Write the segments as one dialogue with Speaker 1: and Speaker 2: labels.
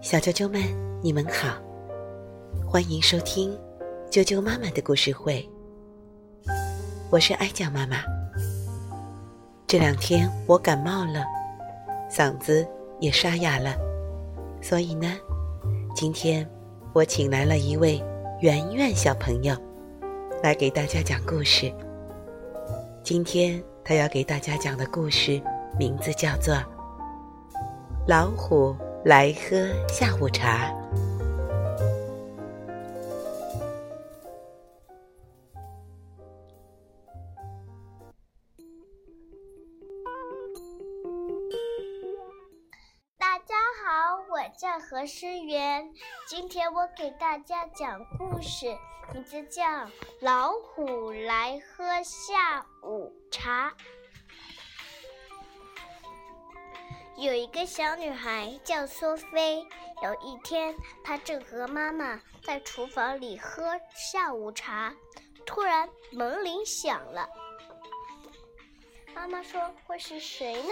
Speaker 1: 小啾啾们，你们好，欢迎收听啾啾妈妈的故事会。我是哀酱妈妈。这两天我感冒了，嗓子也沙哑了，所以呢，今天我请来了一位圆圆小朋友，来给大家讲故事。今天他要给大家讲的故事名字叫做《老虎来喝下午茶》。
Speaker 2: 大家好，我叫何诗媛，今天我给大家讲故事，名字叫《老虎来喝下午茶》。有一个小女孩叫苏菲，有一天，她正和妈妈在厨房里喝下午茶，突然门铃响了。妈妈说：“会是谁呢？”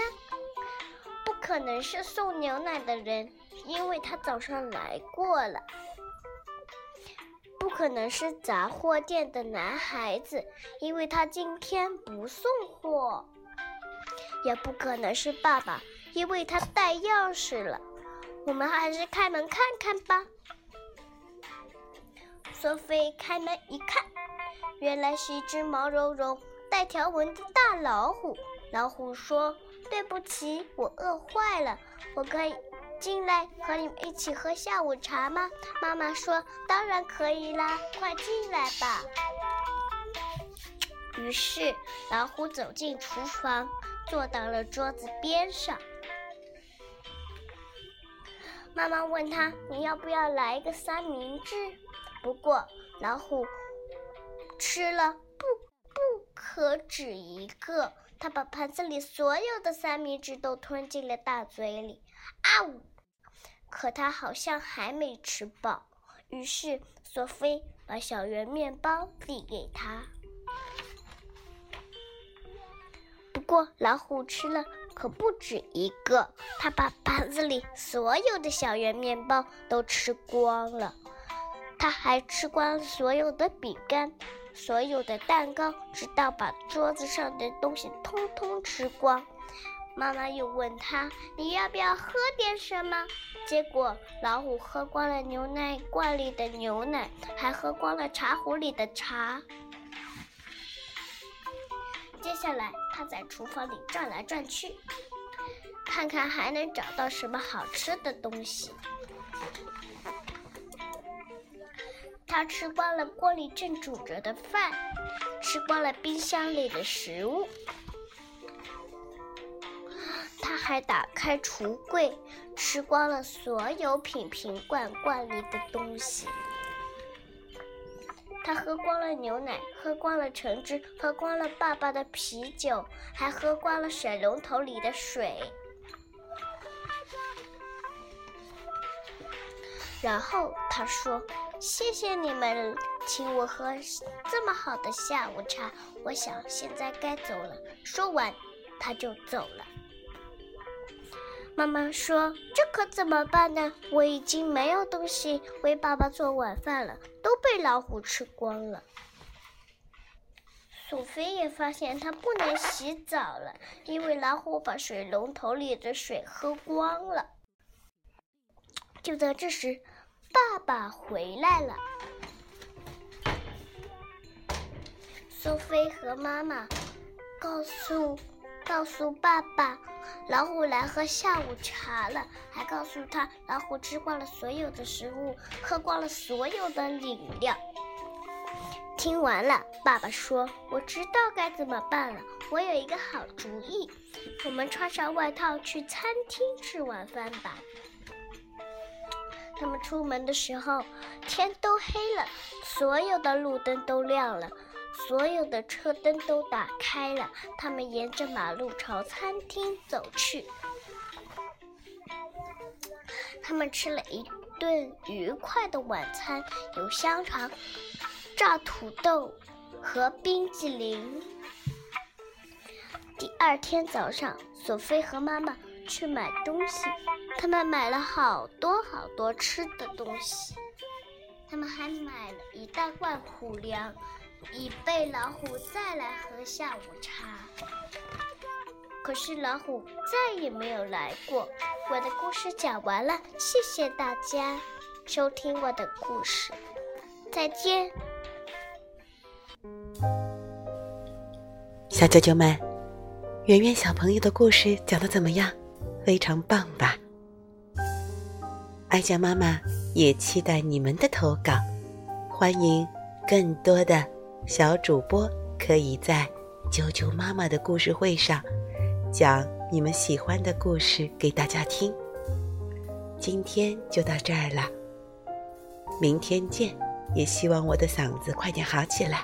Speaker 2: 不可能是送牛奶的人，因为他早上来过了。不可能是杂货店的男孩子，因为他今天不送货。也不可能是爸爸，因为他带钥匙了。我们还是开门看看吧。索菲开门一看，原来是一只毛茸茸、带条纹的大老虎。老虎说。对不起，我饿坏了，我可以进来和你们一起喝下午茶吗？妈妈说：“当然可以啦，快进来吧。”于是老虎走进厨房，坐到了桌子边上。妈妈问他：“你要不要来一个三明治？”不过老虎吃了不不可止一个。他把盘子里所有的三明治都吞进了大嘴里，啊呜！可他好像还没吃饱，于是索菲把小圆面包递给他。不过老虎吃了可不止一个，他把盘子里所有的小圆面包都吃光了，他还吃光了所有的饼干。所有的蛋糕，直到把桌子上的东西通通吃光。妈妈又问他：“你要不要喝点什么？”结果老虎喝光了牛奶罐里的牛奶，还喝光了茶壶里的茶。接下来，他在厨房里转来转去，看看还能找到什么好吃的东西。他吃光了锅里正煮着的饭，吃光了冰箱里的食物，他还打开橱柜，吃光了所有瓶瓶罐罐里的东西。他喝光了牛奶，喝光了橙汁，喝光了爸爸的啤酒，还喝光了水龙头里的水。然后他说。谢谢你们请我喝这么好的下午茶，我想现在该走了。说完，他就走了。妈妈说：“这可怎么办呢？我已经没有东西为爸爸做晚饭了，都被老虎吃光了。”索菲也发现她不能洗澡了，因为老虎把水龙头里的水喝光了。就在这时。爸爸回来了。苏菲和妈妈告诉告诉爸爸，老虎来喝下午茶了，还告诉他老虎吃光了所有的食物，喝光了所有的饮料。听完了，爸爸说：“我知道该怎么办了，我有一个好主意，我们穿上外套去餐厅吃晚饭吧。”他们出门的时候，天都黑了，所有的路灯都亮了，所有的车灯都打开了。他们沿着马路朝餐厅走去。他们吃了一顿愉快的晚餐，有香肠、炸土豆和冰激凌。第二天早上，索菲和妈妈去买东西。他们买了好多好多吃的东西，他们还买了一大罐虎粮，以备老虎再来喝下午茶。可是老虎再也没有来过。我的故事讲完了，谢谢大家收听我的故事，再见。
Speaker 1: 小啾啾们，圆圆小朋友的故事讲的怎么样？非常棒吧！爱酱妈妈也期待你们的投稿，欢迎更多的小主播可以在啾啾妈妈的故事会上讲你们喜欢的故事给大家听。今天就到这儿了，明天见！也希望我的嗓子快点好起来。